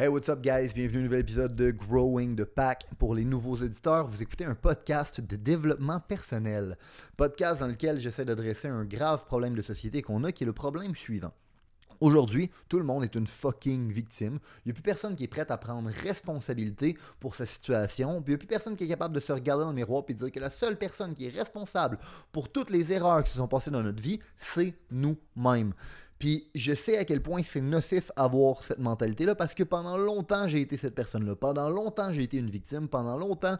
Hey, what's up, guys? Bienvenue à un nouvel épisode de Growing the Pack. Pour les nouveaux auditeurs, vous écoutez un podcast de développement personnel. Podcast dans lequel j'essaie d'adresser un grave problème de société qu'on a, qui est le problème suivant. Aujourd'hui, tout le monde est une fucking victime. Il n'y a plus personne qui est prêt à prendre responsabilité pour sa situation. Puis il n'y a plus personne qui est capable de se regarder dans le miroir et dire que la seule personne qui est responsable pour toutes les erreurs qui se sont passées dans notre vie, c'est nous-mêmes. Puis je sais à quel point c'est nocif avoir cette mentalité-là parce que pendant longtemps, j'ai été cette personne-là. Pendant longtemps, j'ai été une victime. Pendant longtemps,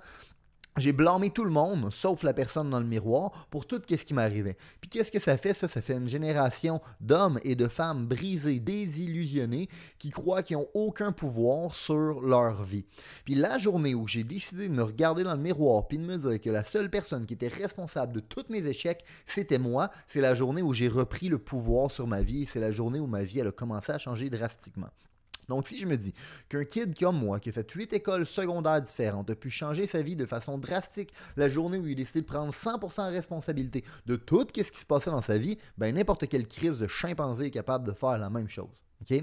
j'ai blâmé tout le monde, sauf la personne dans le miroir, pour tout ce qui m'arrivait. Puis qu'est-ce que ça fait, ça? Ça fait une génération d'hommes et de femmes brisés, désillusionnés, qui croient qu'ils n'ont aucun pouvoir sur leur vie. Puis la journée où j'ai décidé de me regarder dans le miroir, puis de me dire que la seule personne qui était responsable de tous mes échecs, c'était moi, c'est la journée où j'ai repris le pouvoir sur ma vie, et c'est la journée où ma vie, a commencé à changer drastiquement. Donc, si je me dis qu'un kid comme moi, qui a fait huit écoles secondaires différentes, a pu changer sa vie de façon drastique la journée où il a décidé de prendre 100% responsabilité de tout ce qui se passait dans sa vie, ben n'importe quelle crise de chimpanzé est capable de faire la même chose. OK?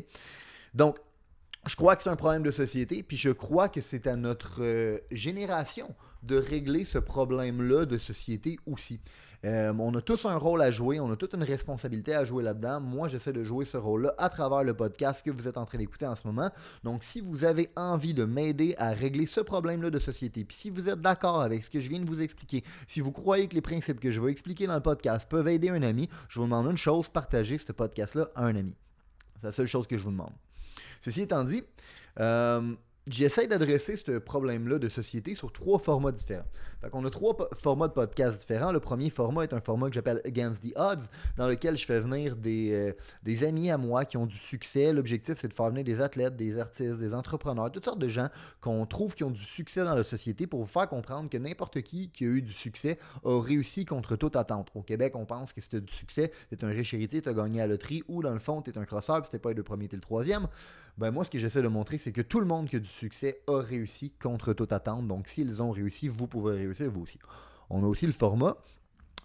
Je crois que c'est un problème de société, puis je crois que c'est à notre euh, génération de régler ce problème-là de société aussi. Euh, on a tous un rôle à jouer, on a toute une responsabilité à jouer là-dedans. Moi, j'essaie de jouer ce rôle-là à travers le podcast que vous êtes en train d'écouter en ce moment. Donc, si vous avez envie de m'aider à régler ce problème-là de société, puis si vous êtes d'accord avec ce que je viens de vous expliquer, si vous croyez que les principes que je vais expliquer dans le podcast peuvent aider un ami, je vous demande une chose, partagez ce podcast-là à un ami. C'est la seule chose que je vous demande. Ceci étant dit, euh, J'essaie d'adresser ce problème-là de société sur trois formats différents. Fait on a trois formats de podcast différents. Le premier format est un format que j'appelle Against the Odds, dans lequel je fais venir des, euh, des amis à moi qui ont du succès. L'objectif, c'est de faire venir des athlètes, des artistes, des entrepreneurs, toutes sortes de gens qu'on trouve qui ont du succès dans la société pour vous faire comprendre que n'importe qui qui a eu du succès a réussi contre toute attente. Au Québec, on pense que si tu du succès, tu un riche héritier, tu as gagné à la loterie, ou dans le fond, tu es un crosseur, puis c'était pas le premier, tu le troisième. Ben moi, ce que j'essaie de montrer, c'est que tout le monde qui a du succès a réussi contre toute attente. Donc, s'ils ont réussi, vous pouvez réussir vous aussi. On a aussi le format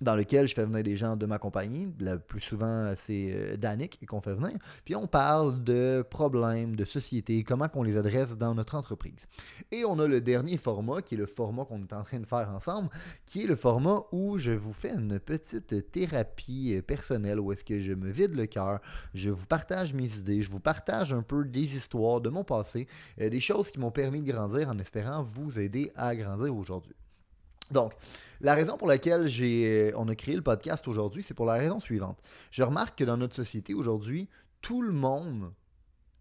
dans lequel je fais venir des gens de ma compagnie. Le plus souvent, c'est euh, Danick qu'on fait venir. Puis on parle de problèmes de société, comment qu'on les adresse dans notre entreprise. Et on a le dernier format, qui est le format qu'on est en train de faire ensemble, qui est le format où je vous fais une petite thérapie euh, personnelle, où est-ce que je me vide le cœur, je vous partage mes idées, je vous partage un peu des histoires de mon passé, euh, des choses qui m'ont permis de grandir en espérant vous aider à grandir aujourd'hui. Donc, la raison pour laquelle j'ai, on a créé le podcast aujourd'hui, c'est pour la raison suivante. Je remarque que dans notre société aujourd'hui, tout le monde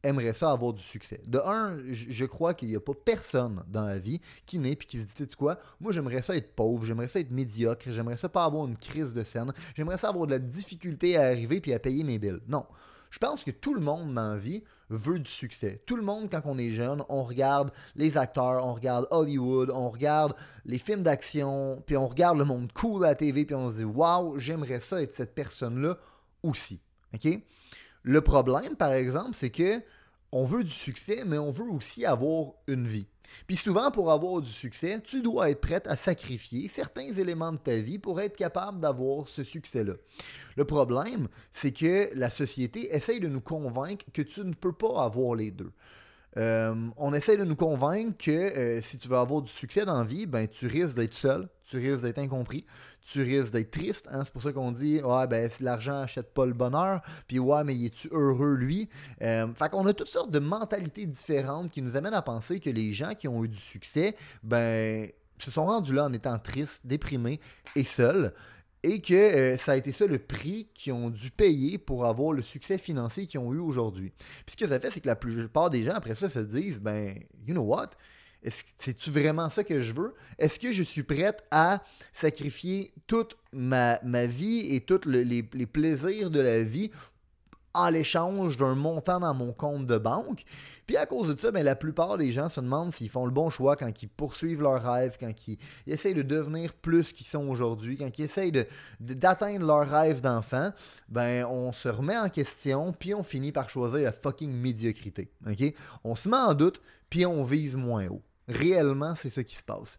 aimerait ça avoir du succès. De un, je crois qu'il n'y a pas personne dans la vie qui naît et qui se dit, tu sais quoi, moi j'aimerais ça être pauvre, j'aimerais ça être médiocre, j'aimerais ça pas avoir une crise de scène, j'aimerais ça avoir de la difficulté à arriver puis à payer mes billes. Non. Je pense que tout le monde dans la vie veut du succès. Tout le monde, quand on est jeune, on regarde les acteurs, on regarde Hollywood, on regarde les films d'action, puis on regarde le monde cool à la TV, puis on se dit Waouh, j'aimerais ça être cette personne-là aussi. Le problème, par exemple, c'est que on veut du succès, mais on veut aussi avoir une vie. Puis souvent, pour avoir du succès, tu dois être prête à sacrifier certains éléments de ta vie pour être capable d'avoir ce succès-là. Le problème, c'est que la société essaye de nous convaincre que tu ne peux pas avoir les deux. Euh, on essaie de nous convaincre que euh, si tu veux avoir du succès dans la vie, ben, tu risques d'être seul, tu risques d'être incompris, tu risques d'être triste. Hein? C'est pour ça qu'on dit Ouais, ben, l'argent achète pas le bonheur, puis ouais, mais es-tu heureux lui? Euh, Fait qu'on a toutes sortes de mentalités différentes qui nous amènent à penser que les gens qui ont eu du succès, ben, se sont rendus là en étant tristes, déprimés et seuls et que euh, ça a été ça le prix qu'ils ont dû payer pour avoir le succès financier qu'ils ont eu aujourd'hui. Puis ce que ça fait, c'est que la plupart des gens, après ça, se disent, ben, you know what? C'est-tu vraiment ça que je veux? Est-ce que je suis prête à sacrifier toute ma, vie et tous les, les, plaisirs de la vie en l'échange d'un montant dans mon compte de banque. Puis à cause de ça, ben, la plupart des gens se demandent s'ils font le bon choix quand ils poursuivent leur rêve, quand ils, essayent de devenir plus qu'ils sont aujourd'hui, quand ils essayent d'atteindre leur rêve d'enfant. Ben, on se remet en question, puis on finit par choisir la fucking médiocrité. On se met en doute, puis on vise moins haut. Réellement, c'est ce qui se passe.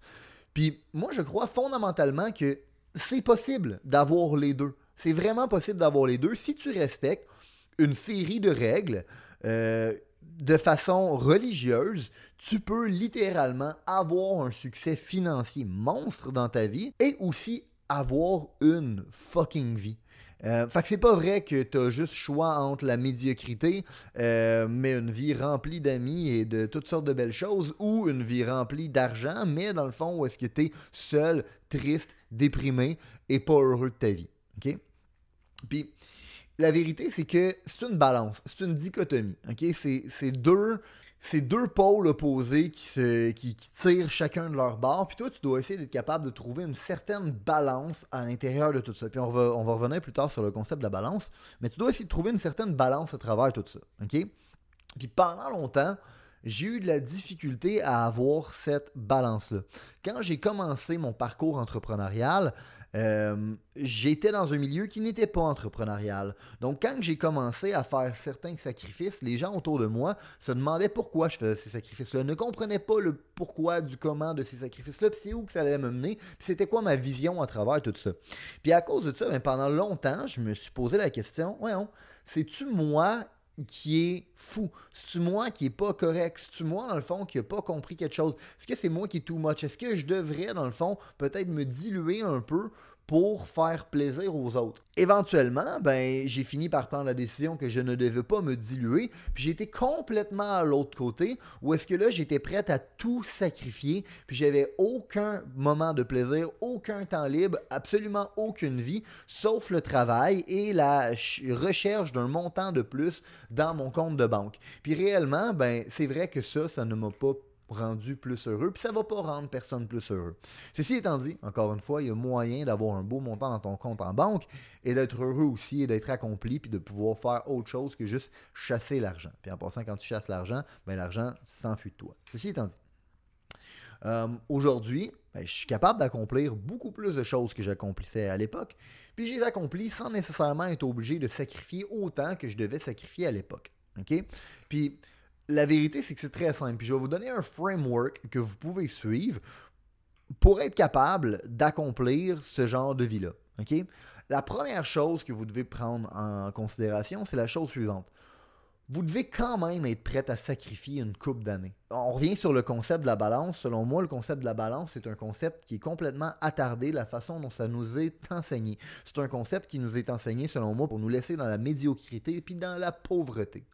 Puis moi, je crois fondamentalement que c'est possible d'avoir les deux. C'est vraiment possible d'avoir les deux si tu respectes une série de règles euh, de façon religieuse, tu peux littéralement avoir un succès financier monstre dans ta vie et aussi avoir une fucking vie. Euh, fait que c'est pas vrai que tu as juste choix entre la médiocrité, euh, mais une vie remplie d'amis et de toutes sortes de belles choses, ou une vie remplie d'argent, mais dans le fond, où est-ce que tu es seul, triste, déprimé et pas heureux de ta vie. Puis, la vérité, c'est que c'est une balance, c'est une dichotomie. C'est deux, deux pôles opposés qui, se, qui, tirent chacun de leur bord. Puis toi, tu dois essayer d'être capable de trouver une certaine balance à l'intérieur de tout ça. Puis on va, on va revenir plus tard sur le concept de la balance. Mais tu dois essayer de trouver une certaine balance à travers tout ça. ok? Puis pendant longtemps, j'ai eu de la difficulté à avoir cette balance-là. Quand j'ai commencé mon parcours entrepreneurial, euh, j'étais dans un milieu qui n'était pas entrepreneurial. Donc, quand j'ai commencé à faire certains sacrifices, les gens autour de moi se demandaient pourquoi je faisais ces sacrifices-là, ne comprenaient pas le pourquoi du comment de ces sacrifices-là, puis c'est où que ça allait me mener, puis c'était quoi ma vision à travers tout ça. Puis à cause de ça, ben, pendant longtemps, je me suis posé la question, voyons, c'est-tu moi qui est fou? C'est-tu moi qui est pas correct? C'est-tu moi, dans le fond, qui n'a pas compris quelque chose? Est-ce que c'est moi qui est too much? Est-ce que je devrais, dans le fond, peut-être me diluer un peu pour faire plaisir aux autres. Éventuellement, ben, j'ai fini par prendre la décision que je ne devais pas me diluer, puis j'étais complètement à l'autre côté, où est-ce que là, j'étais prête à tout sacrifier, puis j'avais aucun moment de plaisir, aucun temps libre, absolument aucune vie, sauf le travail et la recherche d'un montant de plus dans mon compte de banque. Puis réellement, ben, c'est vrai que ça, ça ne m'a pas rendu plus heureux, puis ça va pas rendre personne plus heureux. Ceci étant dit, encore une fois, il y a moyen d'avoir un beau montant dans ton compte en banque et d'être heureux aussi et d'être accompli, puis de pouvoir faire autre chose que juste chasser l'argent. Puis en passant, quand tu chasses l'argent, ben l'argent s'enfuit de toi. Ceci étant dit. Euh, aujourd'hui, ben, je suis capable d'accomplir beaucoup plus de choses que j'accomplissais à l'époque, puis je les accomplis sans nécessairement être obligé de sacrifier autant que je devais sacrifier à l'époque. Puis la vérité, c'est que c'est très simple. Je vais vous donner un framework que vous pouvez suivre pour être capable d'accomplir ce genre de vie-là. La première chose que vous devez prendre en considération, c'est la chose suivante. Vous devez quand même être prêt à sacrifier une coupe d'années on revient sur le concept de la balance. Selon moi, le concept de la balance, c'est un concept qui est complètement attardé, la façon dont ça nous est enseigné. C'est un concept qui nous est enseigné, selon moi, pour nous laisser dans la médiocrité puis dans la pauvreté.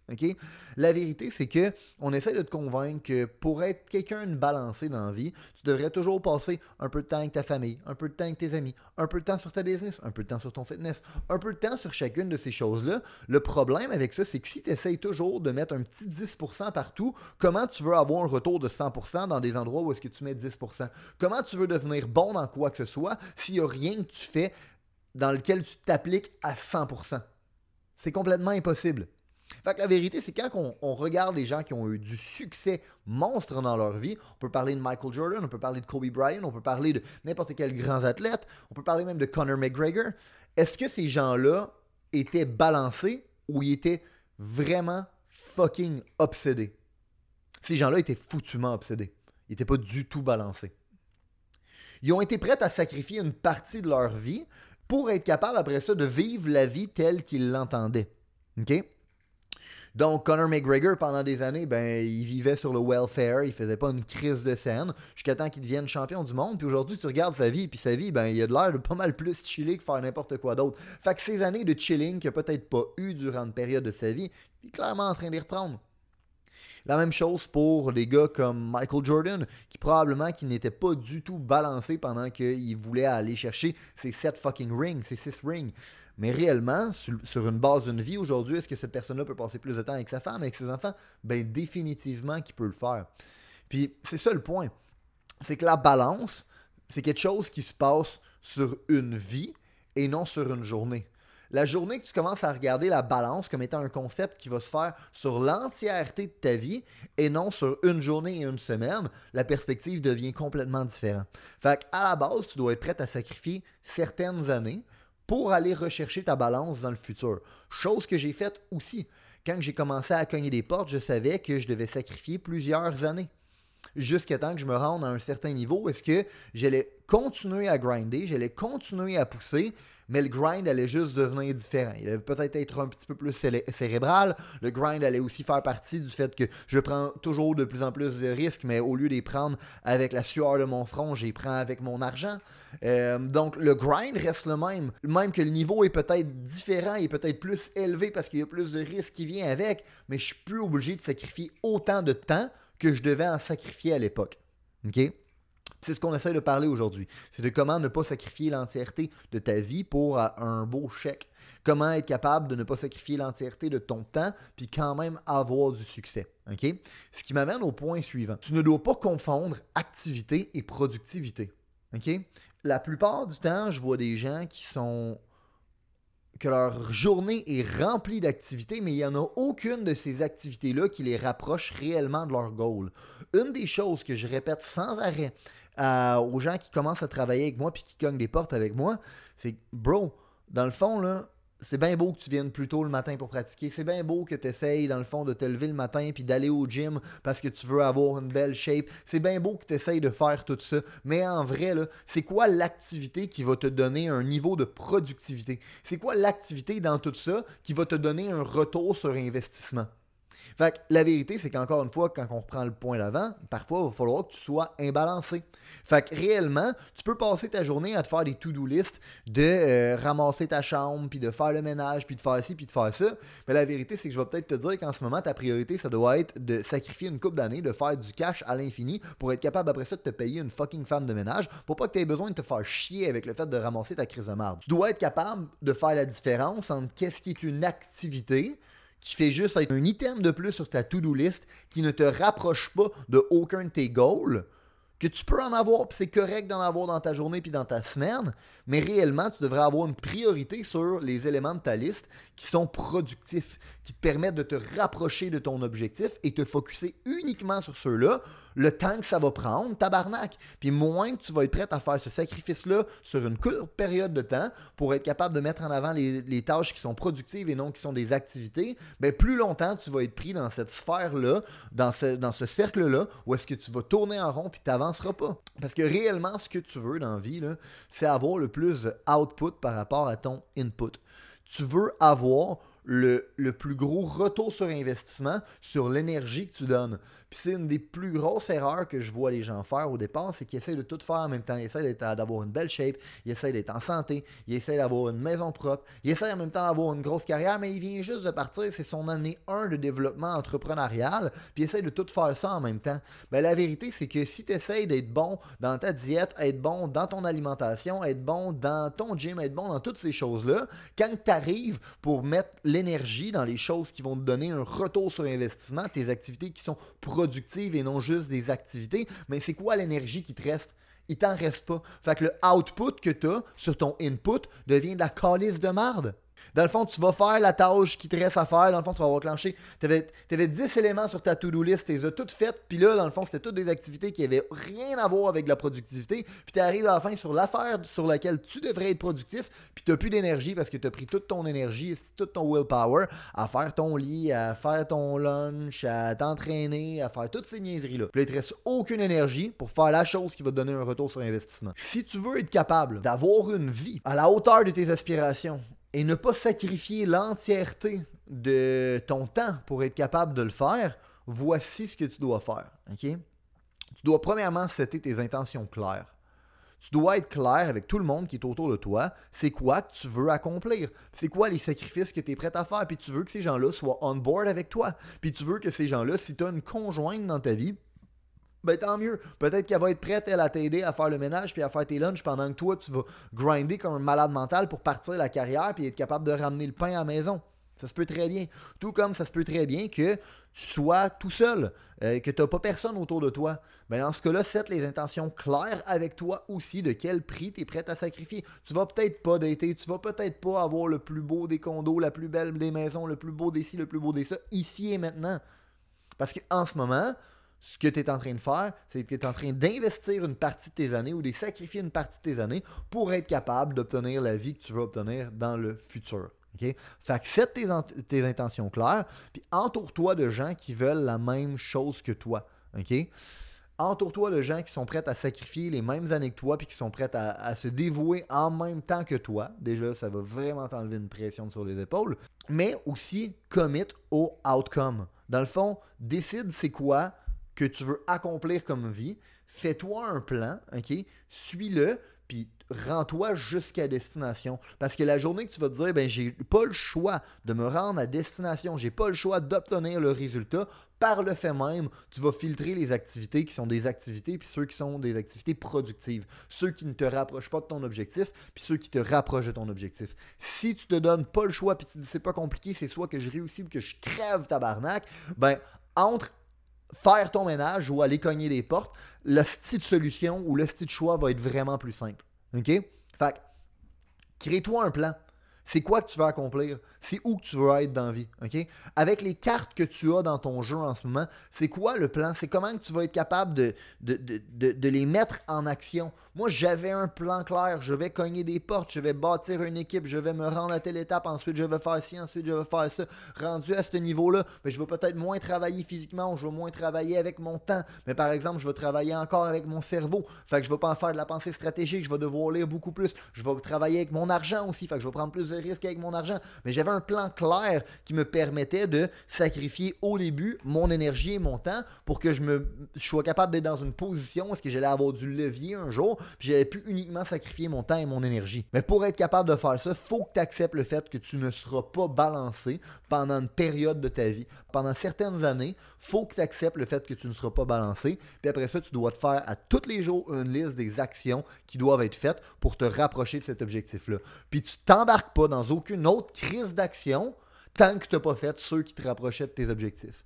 La vérité, c'est que on essaie de te convaincre que pour être quelqu'un de balancé dans la vie, tu devrais toujours passer un peu de temps avec ta famille, un peu de temps avec tes amis, un peu de temps sur ta business, un peu de temps sur ton fitness, un peu de temps sur chacune de ces choses-là. Le problème avec ça, c'est que si tu essayes toujours de mettre un petit 10% partout, comment tu veux avoir un retour de 100% dans des endroits où est-ce que tu mets 10%? Comment tu veux devenir bon dans quoi que ce soit s'il n'y a rien que tu fais dans lequel tu t'appliques à 100%? C'est complètement impossible. Fait que la vérité, c'est quand on, regarde les gens qui ont eu du succès monstre dans leur vie, on peut parler de Michael Jordan, on peut parler de Kobe Bryant, on peut parler de n'importe quel grand athlète, on peut parler même de Conor McGregor. Est-ce que ces gens-là étaient balancés ou ils étaient vraiment fucking obsédés? Ces gens-là étaient foutument obsédés. Ils n'étaient pas du tout balancés. Ils ont été prêts à sacrifier une partie de leur vie pour être capables après ça de vivre la vie telle qu'ils l'entendaient. OK? Donc, Conor McGregor, pendant des années, ben, il vivait sur le welfare, il faisait pas une crise de scène, jusqu'à temps qu'il devienne champion du monde. Puis aujourd'hui, tu regardes sa vie, puis sa vie, ben, il a de l'air de pas mal plus chiller que faire n'importe quoi d'autre. Fait que ces années de chilling qu'il a peut-être pas eu durant une période de sa vie, il est clairement en train de les reprendre. La même chose pour des gars comme Michael Jordan, qui probablement qui n'était pas du tout balancé pendant qu'il voulait aller chercher ses 7 fucking rings, ses 6 rings. Mais réellement, sur, une base d'une vie aujourd'hui, est-ce que cette personne-là peut passer plus de temps avec sa femme, avec ses enfants? Ben définitivement qu'il peut le faire. Puis c'est ça le point. C'est que la balance, c'est quelque chose qui se passe sur une vie et non sur une journée. La journée que tu commences à regarder la balance comme étant un concept qui va se faire sur l'entièreté de ta vie et non sur une journée et une semaine, la perspective devient complètement différente. Fait à la base, tu dois être prêt à sacrifier certaines années pour aller rechercher ta balance dans le futur. Chose que j'ai faite aussi. Quand j'ai commencé à cogner des portes, je savais que je devais sacrifier plusieurs années jusqu'à temps que je me rende à un certain niveau? Est-ce que j'allais continuer à grinder, j'allais continuer à pousser, mais le grind allait juste devenir différent? Il allait peut-être être un petit peu plus cérébral. Le grind allait aussi faire partie du fait que je prends toujours de plus en plus de risques, mais au lieu de les prendre avec la sueur de mon front, j'y prends avec mon argent. Euh, donc le grind reste le même. Même que le niveau est peut-être différent, et peut-être plus élevé parce qu'il y a plus de risques qui viennent avec, mais je suis plus obligé de sacrifier autant de temps que je devais en sacrifier à l'époque. C'est ce qu'on essaie de parler aujourd'hui. C'est de comment ne pas sacrifier l'entièreté de ta vie pour un beau chèque. Comment être capable de ne pas sacrifier l'entièreté de ton temps, puis quand même avoir du succès. Ce qui m'amène au point suivant. Tu ne dois pas confondre activité et productivité. La plupart du temps, je vois des gens qui sont que leur journée est remplie d'activités, mais il n'y en a aucune de ces activités-là qui les rapproche réellement de leur goal. Une des choses que je répète sans arrêt euh, aux gens qui commencent à travailler avec moi puis qui cognent des portes avec moi, c'est bro, dans le fond, là, c'est bien beau que tu viennes plus tôt le matin pour pratiquer. C'est bien beau que tu essayes, dans le fond, de te lever le matin puis d'aller au gym parce que tu veux avoir une belle shape. C'est bien beau que tu essayes de faire tout ça. Mais en vrai, c'est quoi l'activité qui va te donner un niveau de productivité? C'est quoi l'activité dans tout ça qui va te donner un retour sur investissement? Fait que la vérité, c'est qu'encore une fois, quand on reprend le point d'avant, parfois, il va falloir que tu sois imbalancé. Fait que réellement, tu peux passer ta journée à te faire des to-do list de euh, ramasser ta chambre, puis de faire le ménage, puis de faire ci, puis de faire ça. Mais la vérité, c'est que je vais peut-être te dire qu'en ce moment, ta priorité, ça doit être de sacrifier une coupe d'années, de faire du cash à l'infini pour être capable après ça de te payer une fucking femme de ménage pour pas que tu aies besoin de te faire chier avec le fait de ramasser ta crise de marde. Tu dois être capable de faire la différence entre qu'est-ce qui est une activité qui fait juste être un item de plus sur ta to-do list qui ne te rapproche pas de aucun de tes goals, que tu peux en avoir, puis c'est correct d'en avoir dans ta journée puis dans ta semaine, mais réellement, tu devrais avoir une priorité sur les éléments de ta liste qui sont productifs, qui te permettent de te rapprocher de ton objectif et te focuser uniquement sur ceux-là le temps que ça va prendre, tabarnak. Puis moins que tu vas être prêt à faire ce sacrifice-là sur une courte période de temps pour être capable de mettre en avant les, tâches qui sont productives et non qui sont des activités, bien plus longtemps tu vas être pris dans cette sphère-là, dans ce, cercle-là, où est-ce que tu vas tourner en rond puis tu n'avanceras pas. Parce que réellement, ce que tu veux dans la vie, c'est avoir le plus output par rapport à ton input. Tu veux avoir le, le, plus gros retour sur investissement sur l'énergie que tu donnes. Puis c'est une des plus grosses erreurs que je vois les gens faire au départ, c'est qu'ils essaient de tout faire en même temps. Ils essaient d'avoir une belle shape, ils essaient d'être en santé, ils essaient d'avoir une maison propre, ils essaient en même temps d'avoir une grosse carrière, mais il vient juste de partir, c'est son année 1 de développement entrepreneurial, puis ils essaient de tout faire ça en même temps. Mais ben, la vérité, c'est que si tu essaies d'être bon dans ta diète, être bon dans ton alimentation, être bon dans ton gym, être bon dans toutes ces choses-là, quand tu arrives pour mettre l'énergie dans les choses qui vont te donner un retour sur investissement, tes activités qui sont productives et non juste des activités, mais c'est quoi l'énergie qui te reste? Il t'en reste pas. Fait que le output que tu as sur ton input devient de la calice de marde. Dans le fond, tu vas faire la tâche qui te reste à faire. Dans le fond, tu vas clenché. Tu avais, 10 éléments sur ta to-do list, tu les as toutes faites. Puis là, dans le fond, c'était toutes des activités qui avaient rien à voir avec la productivité. Puis tu arrives à la fin sur l'affaire sur laquelle tu devrais être productif. Puis tu n'as plus d'énergie parce que tu as pris toute ton énergie, toute ton willpower à faire ton lit, à faire ton lunch, à t'entraîner, à faire toutes ces niaiseries-là. Puis là, il te reste aucune énergie pour faire la chose qui va te donner un retour sur investissement. Si tu veux être capable d'avoir une vie à la hauteur de tes aspirations, et ne pas sacrifier l'entièreté de ton temps pour être capable de le faire, voici ce que tu dois faire. Tu dois premièrement setter tes intentions claires. Tu dois être clair avec tout le monde qui est autour de toi. C'est quoi que tu veux accomplir? C'est quoi les sacrifices que tu es prêt à faire? Puis tu veux que ces gens-là soient on board avec toi. Puis tu veux que ces gens-là, si tu as une conjointe dans ta vie, ben tant mieux. Peut-être qu'elle va être prête, elle, à t'aider à faire le ménage puis à faire tes lunchs pendant que toi, tu vas grinder comme un malade mental pour partir la carrière puis être capable de ramener le pain à la maison. Ça se peut très bien. Tout comme ça se peut très bien que tu sois tout seul, euh, que tu n'as pas personne autour de toi. Mais dans ce cas-là, set les intentions claires avec toi aussi de quel prix tu es prêt à sacrifier. Tu vas peut-être pas dater, tu vas peut-être pas avoir le plus beau des condos, la plus belle des maisons, le plus beau des ci, le plus beau des ça, ici et maintenant. Parce qu'en ce moment, ce que tu es en train de faire, c'est que tu es en train d'investir une partie de tes années ou de sacrifier une partie de tes années pour être capable d'obtenir la vie que tu veux obtenir dans le futur. Fait que set tes, intentions claires, puis entoure-toi de gens qui veulent la même chose que toi. OK? Entoure-toi de gens qui sont prêts à sacrifier les mêmes années que toi, puis qui sont prêts à, se dévouer en même temps que toi. Déjà, ça va vraiment t'enlever une pression sur les épaules. Mais aussi, commit au outcome. Dans le fond, décide c'est quoi que tu veux accomplir comme vie. Fais-toi un plan, OK? Suis-le, puis rends-toi jusqu'à destination. Parce que la journée que tu vas te dire, ben j'ai pas le choix de me rendre à destination, j'ai pas le choix d'obtenir le résultat, par le fait même, tu vas filtrer les activités qui sont des activités, puis ceux qui sont des activités productives. Ceux qui ne te rapprochent pas de ton objectif, puis ceux qui te rapprochent de ton objectif. Si tu te donnes pas le choix, puis tu dis c'est pas compliqué, c'est soit que je réussis ou que je crève tabarnak, ben entre faire ton ménage ou aller cogner des portes, le style solution ou le style de choix va être vraiment plus simple. OK? Fait crée-toi un plan. C'est quoi que tu veux accomplir? C'est où que tu veux être dans la vie? OK? Avec les cartes que tu as dans ton jeu en ce moment, c'est quoi le plan? C'est comment que tu vas être capable de, les mettre en action? Moi, j'avais un plan clair. Je vais cogner des portes, je vais bâtir une équipe, je vais me rendre à telle étape, ensuite je vais faire ci, ensuite je vais faire ça. Rendu à ce niveau-là, ben, je vais peut-être moins travailler physiquement, je vais moins travailler avec mon temps. Mais par exemple, je vais travailler encore avec mon cerveau. Fait que je vais pas en faire de la pensée stratégique, je vais devoir lire beaucoup plus. Je vais travailler avec mon argent aussi. Fait que je vais prendre plus de risque avec mon argent. Mais j'avais un plan clair qui me permettait de sacrifier au début mon énergie et mon temps pour que je me sois capable d'être dans une position où que j'allais avoir du levier un jour, puis j'avais pu uniquement sacrifier mon temps et mon énergie. Mais pour être capable de faire ça, faut que tu acceptes le fait que tu ne seras pas balancé pendant une période de ta vie. Pendant certaines années, faut que tu acceptes le fait que tu ne seras pas balancé. Puis après ça, tu dois te faire à tous les jours une liste des actions qui doivent être faites pour te rapprocher de cet objectif-là. Puis tu t'embarques pas dans aucune autre crise d'action tant que tu n'as pas fait ceux qui te rapprochaient de tes objectifs.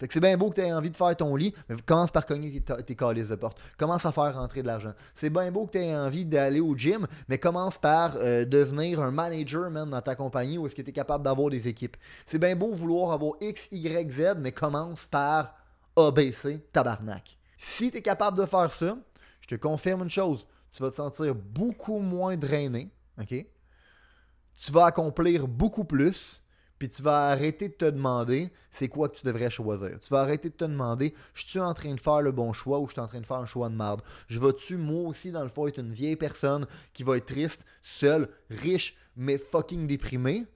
Fait que c'est bien beau que tu aies envie de faire ton lit, mais commence par cogner tes, tes calices de porte. Commence à faire rentrer de l'argent. C'est bien beau que tu aies envie d'aller au gym, mais commence par euh, devenir un manager man, dans ta compagnie où est-ce que tu es capable d'avoir des équipes. C'est bien beau vouloir avoir X, Y, Z, mais commence par ABC, tabarnak. Si tu es capable de faire ça, je te confirme une chose, tu vas te sentir beaucoup moins drainé, OK? Tu vas accomplir beaucoup plus, puis tu vas arrêter de te demander c'est quoi que tu devrais choisir. Tu vas arrêter de te demander je suis en train de faire le bon choix ou je suis en train de faire un choix de merde. Je vais-tu, moi aussi, dans le fond, être une vieille personne qui va être triste, seule, riche, mais fucking déprimée?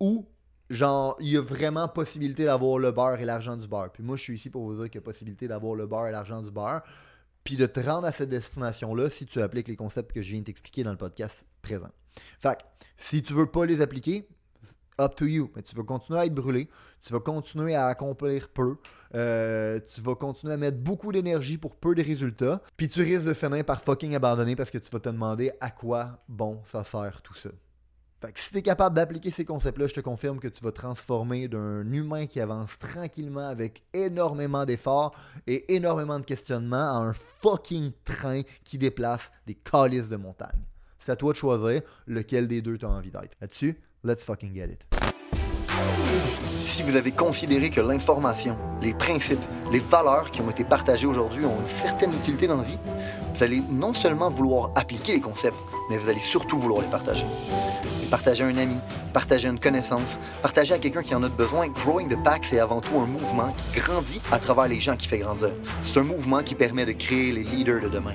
Ou genre, il y a vraiment possibilité d'avoir le beurre et l'argent du beurre? Puis moi, je suis ici pour vous dire qu'il y a possibilité d'avoir le beurre et l'argent du beurre. Puis de te rendre à cette destination-là si tu appliques les concepts que je viens de t'expliquer dans le podcast présent. Fait si tu veux pas les appliquer, up to you. Mais tu vas continuer à être brûlé, tu vas continuer à accomplir peu, euh, tu vas continuer à mettre beaucoup d'énergie pour peu de résultats, puis tu risques de finir par fucking abandonner parce que tu vas te demander à quoi bon ça sert tout ça. Fait que si tu es capable d'appliquer ces concepts-là, je te confirme que tu vas transformer d'un humain qui avance tranquillement avec énormément d'efforts et énormément de questionnements à un fucking train qui déplace des calices de montagne. C'est à toi de choisir lequel des deux tu as envie d'être. Là-dessus, let's fucking get it. Si vous avez considéré que l'information, les principes, les valeurs qui ont été partagées aujourd'hui ont une certaine utilité dans la vie, vous allez non seulement vouloir appliquer les concepts, mais vous allez surtout vouloir les partager. partager à un ami, partager une connaissance, partager à quelqu'un qui en a besoin. Growing the Pack, c'est avant tout un mouvement qui grandit à travers les gens qui fait grandir. C'est un mouvement qui permet de créer les leaders de demain.